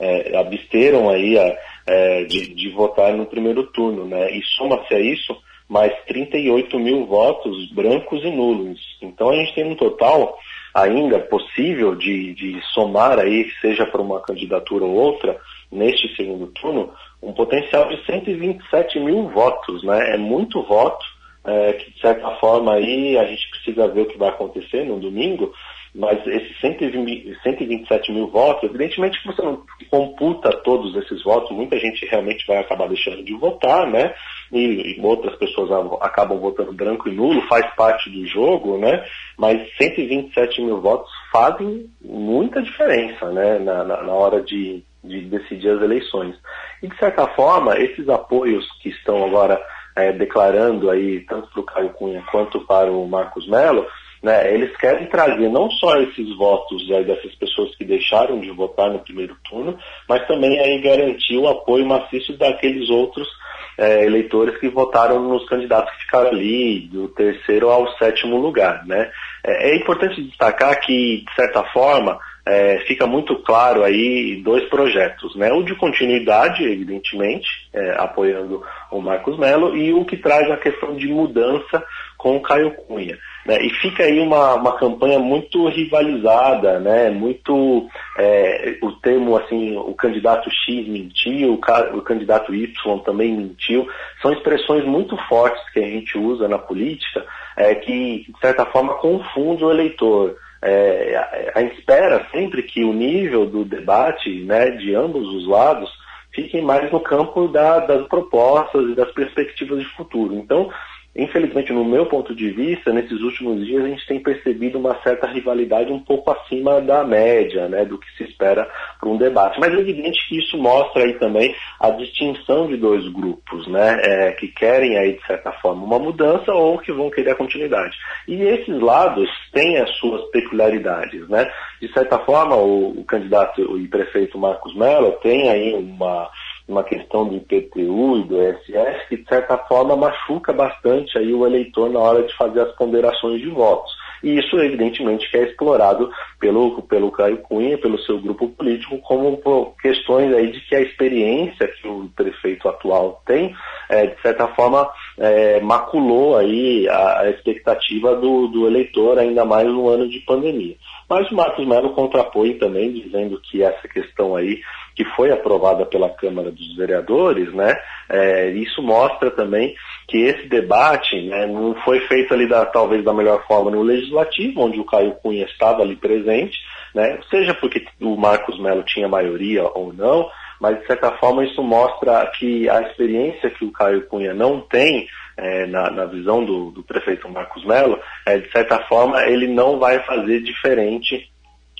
é, absteram aí a, é, de, de, votar no primeiro turno, né? E soma-se a isso mais 38 mil votos brancos e nulos. Então a gente tem um total ainda possível de, de somar aí, seja para uma candidatura ou outra, neste segundo turno, um potencial de 127 mil votos, né? É muito voto, é, que de certa forma aí a gente precisa ver o que vai acontecer no domingo, mas esses 120, 127 mil votos, evidentemente que você não computa todos esses votos, muita gente realmente vai acabar deixando de votar, né? E, e, outras pessoas acabam votando branco e nulo, faz parte do jogo, né? Mas 127 mil votos fazem muita diferença, né? Na, na, na hora de, de decidir as eleições. E de certa forma, esses apoios que estão agora é, declarando aí, tanto para o Caio Cunha quanto para o Marcos Mello, né, eles querem trazer não só esses votos aí dessas pessoas que deixaram de votar no primeiro turno, mas também aí garantir o apoio maciço daqueles outros é, eleitores que votaram nos candidatos que ficaram ali do terceiro ao sétimo lugar. Né? É, é importante destacar que, de certa forma, é, fica muito claro aí dois projetos, né? O de continuidade, evidentemente, é, apoiando o Marcos Melo, e o que traz a questão de mudança com o Caio Cunha. Né? E fica aí uma, uma campanha muito rivalizada, né? muito é, o termo assim, o candidato X mentiu, o, o candidato Y também mentiu, são expressões muito fortes que a gente usa na política é, que, de certa forma, confunde o eleitor. É, a, a espera sempre que o nível do debate né, de ambos os lados fiquem mais no campo da, das propostas e das perspectivas de futuro. Então, Infelizmente, no meu ponto de vista, nesses últimos dias a gente tem percebido uma certa rivalidade um pouco acima da média, né, do que se espera para um debate. Mas é evidente que isso mostra aí também a distinção de dois grupos, né, é, que querem aí de certa forma uma mudança ou que vão querer a continuidade. E esses lados têm as suas peculiaridades, né. De certa forma, o, o candidato e prefeito Marcos Mello tem aí uma uma questão do IPTU e do ESS que, de certa forma, machuca bastante aí o eleitor na hora de fazer as ponderações de votos. E isso, evidentemente, que é explorado pelo, pelo Caio Cunha, pelo seu grupo político, como questões aí de que a experiência que o prefeito atual tem, é, de certa forma, é, maculou aí a, a expectativa do, do eleitor, ainda mais no ano de pandemia. Mas o Marcos Melo contrapõe também, dizendo que essa questão aí que foi aprovada pela Câmara dos Vereadores, né, é, isso mostra também que esse debate né, não foi feito ali da, talvez da melhor forma no Legislativo, onde o Caio Cunha estava ali presente, né, seja porque o Marcos Melo tinha maioria ou não, mas de certa forma isso mostra que a experiência que o Caio Cunha não tem é, na, na, visão do, do, prefeito Marcos Melo, é, de certa forma ele não vai fazer diferente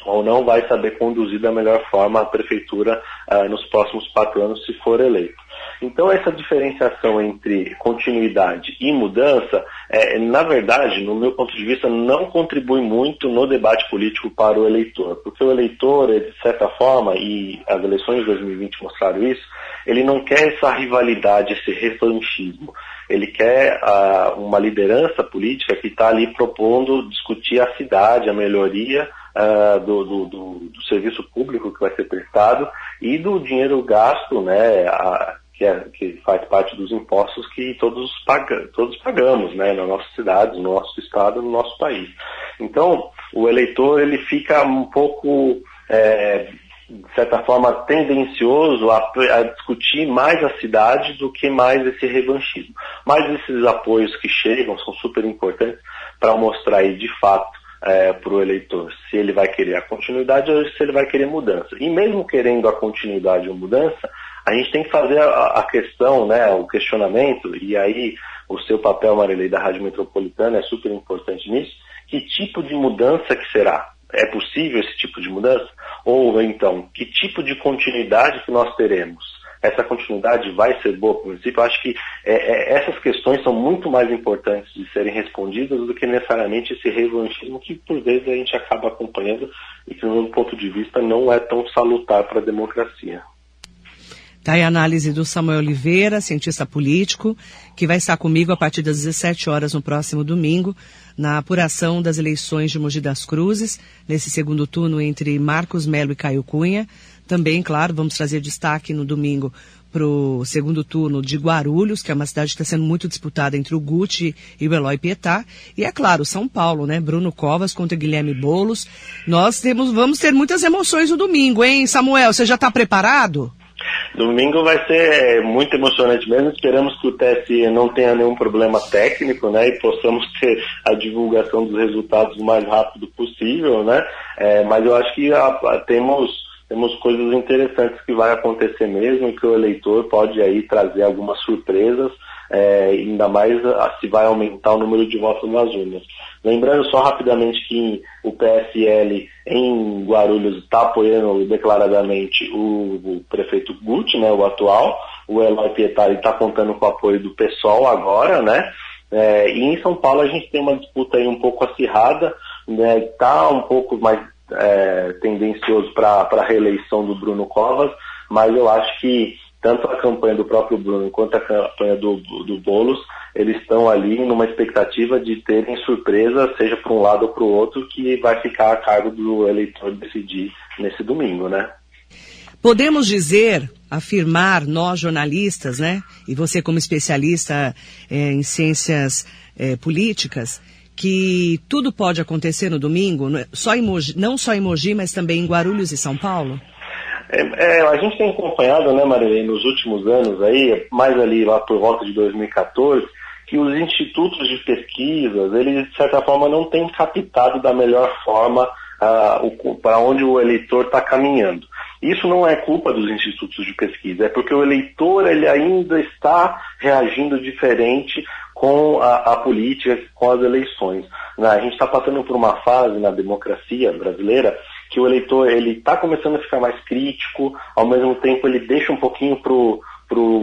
ou não vai saber conduzir da melhor forma a prefeitura uh, nos próximos quatro anos, se for eleito. Então, essa diferenciação entre continuidade e mudança, é, na verdade, no meu ponto de vista, não contribui muito no debate político para o eleitor, porque o eleitor, de certa forma, e as eleições de 2020 mostraram isso, ele não quer essa rivalidade, esse revanchismo. Ele quer uh, uma liderança política que está ali propondo discutir a cidade, a melhoria uh, do, do, do, do, serviço público que vai ser prestado e do dinheiro gasto, né, a, que, é, que, faz parte dos impostos que todos, paga, todos pagamos né, nas nossas cidades, no nosso estado, no nosso país. Então, o eleitor ele fica um pouco, é, de certa forma, tendencioso a, a, discutir mais a cidade do que mais esse revanchismo. Mas esses apoios que chegam são super importantes para mostrar aí, de fato, é, para o eleitor se ele vai querer a continuidade ou se ele vai querer mudança. E mesmo querendo a continuidade ou mudança, a gente tem que fazer a, a questão, né, o questionamento, e aí o seu papel, Marilei, da Rádio Metropolitana é super importante nisso, que tipo de mudança que será? É possível esse tipo de mudança? Ou então, que tipo de continuidade que nós teremos? essa continuidade vai ser boa para o município? Eu acho que é, é, essas questões são muito mais importantes de serem respondidas do que necessariamente esse revanchismo que por vezes a gente acaba acompanhando e que, do meu ponto de vista, não é tão salutar para a democracia.
Está aí a análise do Samuel Oliveira, cientista político, que vai estar comigo a partir das 17 horas no próximo domingo, na apuração das eleições de Mogi das Cruzes, nesse segundo turno entre Marcos Melo e Caio Cunha. Também, claro, vamos trazer destaque no domingo para o segundo turno de Guarulhos, que é uma cidade que está sendo muito disputada entre o Gucci e o Eloy Pietá. E é claro, São Paulo, né? Bruno Covas contra Guilherme Bolos. Nós temos, vamos ter muitas emoções no domingo, hein, Samuel? Você já está preparado?
Domingo vai ser é, muito emocionante mesmo. Esperamos que o TSE não tenha nenhum problema técnico, né? E possamos [laughs] ter a divulgação dos resultados o mais rápido possível, né? É, mas eu acho que a, a, temos temos coisas interessantes que vai acontecer mesmo que o eleitor pode aí trazer algumas surpresas, é, ainda mais se vai aumentar o número de votos nas urnas. Lembrando só rapidamente que o PSL em Guarulhos está apoiando declaradamente o, o, prefeito Guti, né, o atual. O Eloy Pietari está contando com o apoio do PSOL agora, né? É, e em São Paulo a gente tem uma disputa aí um pouco acirrada, né? Tá um pouco mais é, tendencioso para a reeleição do Bruno Covas, mas eu acho que tanto a campanha do próprio Bruno quanto a campanha do, do, Boulos, eles estão ali numa expectativa de terem surpresa, seja para um lado ou para o outro, que vai ficar a cargo do eleitor decidir nesse domingo, né?
Podemos dizer, afirmar, nós jornalistas, né, e você como especialista é, em ciências é, políticas, que tudo pode acontecer no domingo, só em Mogi, não só em Mogi, mas também em Guarulhos e São Paulo?
É, é, a gente tem acompanhado, né, Marilene, nos últimos anos aí, mais ali lá por volta de 2014, que os institutos de pesquisas, eles de certa forma não têm captado da melhor forma uh, para onde o eleitor está caminhando. Isso não é culpa dos institutos de pesquisa, é porque o eleitor ele ainda está reagindo diferente com a, a política, com as eleições. Né? A gente está passando por uma fase na democracia brasileira que o eleitor ele está começando a ficar mais crítico, ao mesmo tempo ele deixa um pouquinho para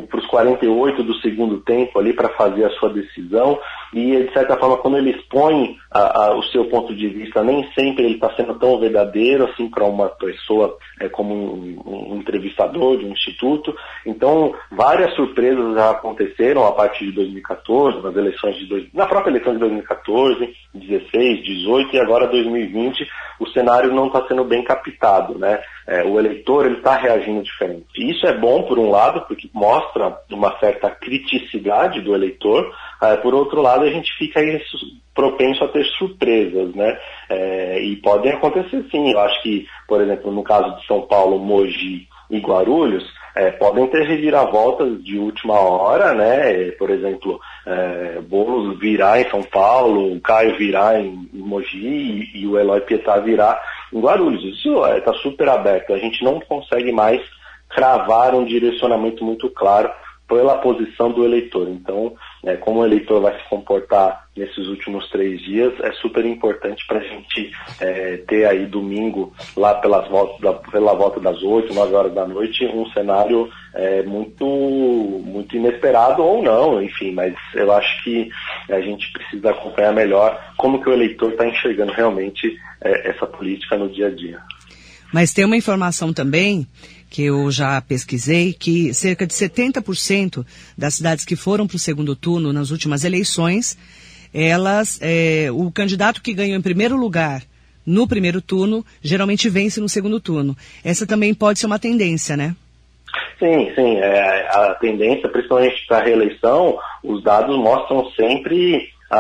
para os 48 do segundo tempo ali para fazer a sua decisão. E de certa forma quando ele expõe a, a, o seu ponto de vista nem sempre ele está sendo tão verdadeiro assim para uma pessoa é, como um, um, entrevistador de um instituto. Então várias surpresas já aconteceram a partir de 2014 nas eleições de dois, na própria eleição de 2014 16 18 e agora 2020 o cenário não está sendo bem captado né é, o eleitor ele está reagindo diferente e isso é bom por um lado porque mostra uma certa criticidade do eleitor. Uh, por outro lado, a gente fica propenso a ter surpresas, né? É, e podem acontecer sim. Eu acho que, por exemplo, no caso de São Paulo, Mogi e Guarulhos, é, podem ter reviravoltas de última hora, né? Por exemplo, é, Boulos virar em São Paulo, o Caio virar em, em Mogi e, e, o Eloy Pietá virar em Guarulhos. Isso está é, super aberto. A gente não consegue mais cravar um direcionamento muito claro pela posição do eleitor. Então, é, como o eleitor vai se comportar nesses últimos três dias, é super importante para a gente é, ter aí domingo, lá pelas voltas da, pela volta das 8, 9 horas da noite, um cenário é, muito, muito inesperado ou não, enfim, mas eu acho que a gente precisa acompanhar melhor como que o eleitor está enxergando realmente é, essa política no dia a dia.
Mas tem uma informação também que eu já pesquisei, que cerca de 70% das cidades que foram para o segundo turno nas últimas eleições, elas, é, o candidato que ganhou em primeiro lugar no primeiro turno, geralmente vence no segundo turno. Essa também pode ser uma tendência, né?
Sim, sim. É, a tendência, principalmente para a reeleição, os dados mostram sempre a,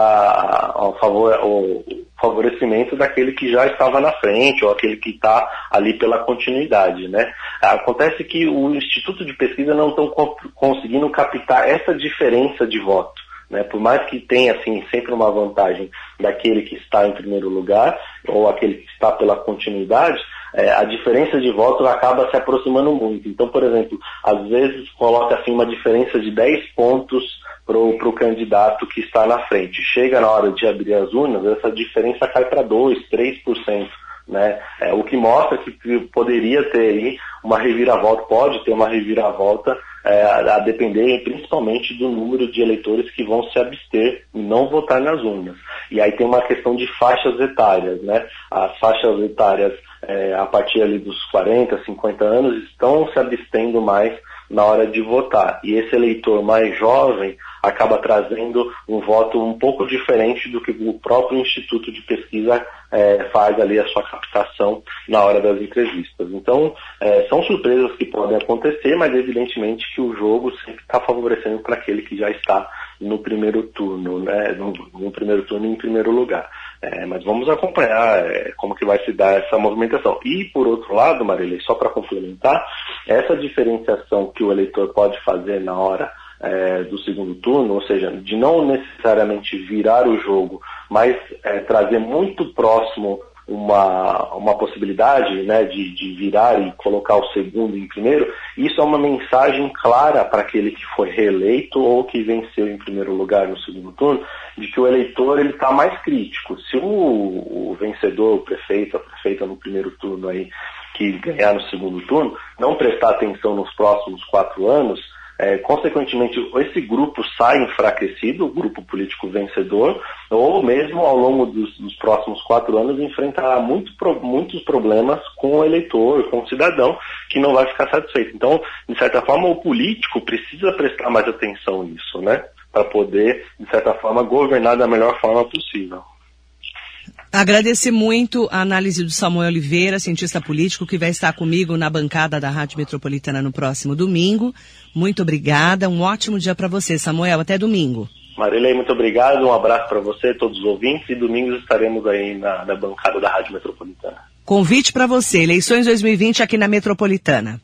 a favor, o favorecimento daquele que já estava na frente ou aquele que está ali pela continuidade, né? Acontece que o Instituto de Pesquisa não estão conseguindo captar essa diferença de voto. Né? Por mais que tenha assim, sempre uma vantagem daquele que está em primeiro lugar ou aquele que está pela continuidade, é, a diferença de votos acaba se aproximando muito. Então, por exemplo, às vezes coloca assim uma diferença de 10 pontos para o candidato que está na frente. Chega na hora de abrir as urnas, essa diferença cai para 2%, 3%. Né? É, o que mostra que, poderia ter aí uma reviravolta, pode ter uma reviravolta é, a depender principalmente do número de eleitores que vão se abster e não votar nas urnas. E aí tem uma questão de faixas etárias, né? As faixas etárias é, a partir ali dos 40, 50 anos estão se abstendo mais na hora de votar. E esse eleitor mais jovem acaba trazendo um voto um pouco diferente do que o próprio Instituto de Pesquisa é, faz ali a sua captação na hora das entrevistas. Então, é, são surpresas que podem acontecer, mas evidentemente que o jogo sempre está favorecendo para aquele que já está no primeiro turno, né, no, no primeiro turno em primeiro lugar. É, mas vamos acompanhar é, como que vai se dar essa movimentação. E, por outro lado, Marília, só para complementar, essa diferenciação que o eleitor pode fazer na hora é, do segundo turno, ou seja, de não necessariamente virar o jogo, mas é, trazer muito próximo uma, uma possibilidade né, de, de virar e colocar o segundo em primeiro, isso é uma mensagem clara para aquele que foi reeleito ou que venceu em primeiro lugar no segundo turno, de que o eleitor ele está mais crítico. Se o, o vencedor, o prefeito, a prefeita no primeiro turno aí, que ganhar no segundo turno, não prestar atenção nos próximos quatro anos, é, consequentemente, esse grupo sai enfraquecido, o grupo político vencedor, ou mesmo ao longo dos, dos próximos quatro anos enfrentará muito, muitos problemas com o eleitor, com o cidadão, que não vai ficar satisfeito. Então, de certa forma, o político precisa prestar mais atenção nisso, né? Para poder, de certa forma, governar da melhor forma possível.
Agradecer muito a análise do Samuel Oliveira, cientista político, que vai estar comigo na bancada da Rádio Metropolitana no próximo domingo. Muito obrigada, um ótimo dia para você, Samuel. Até domingo.
Marilei, muito obrigado, um abraço para você, todos os ouvintes, e domingo estaremos aí na, na bancada da Rádio Metropolitana.
Convite para você, eleições 2020 aqui na Metropolitana.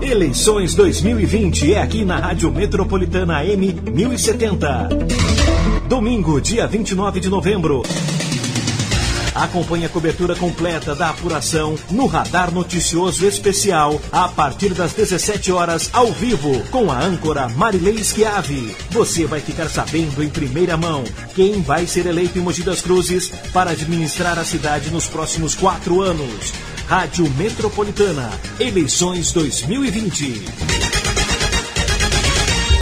Eleições 2020 é aqui na Rádio Metropolitana M 1070. Domingo, dia 29 de novembro. Acompanhe a cobertura completa da apuração no Radar Noticioso Especial a partir das 17 horas ao vivo com a âncora Marilei Schiavi. Você vai ficar sabendo em primeira mão quem vai ser eleito em Mogi das Cruzes para administrar a cidade nos próximos quatro anos. Rádio Metropolitana, eleições 2020.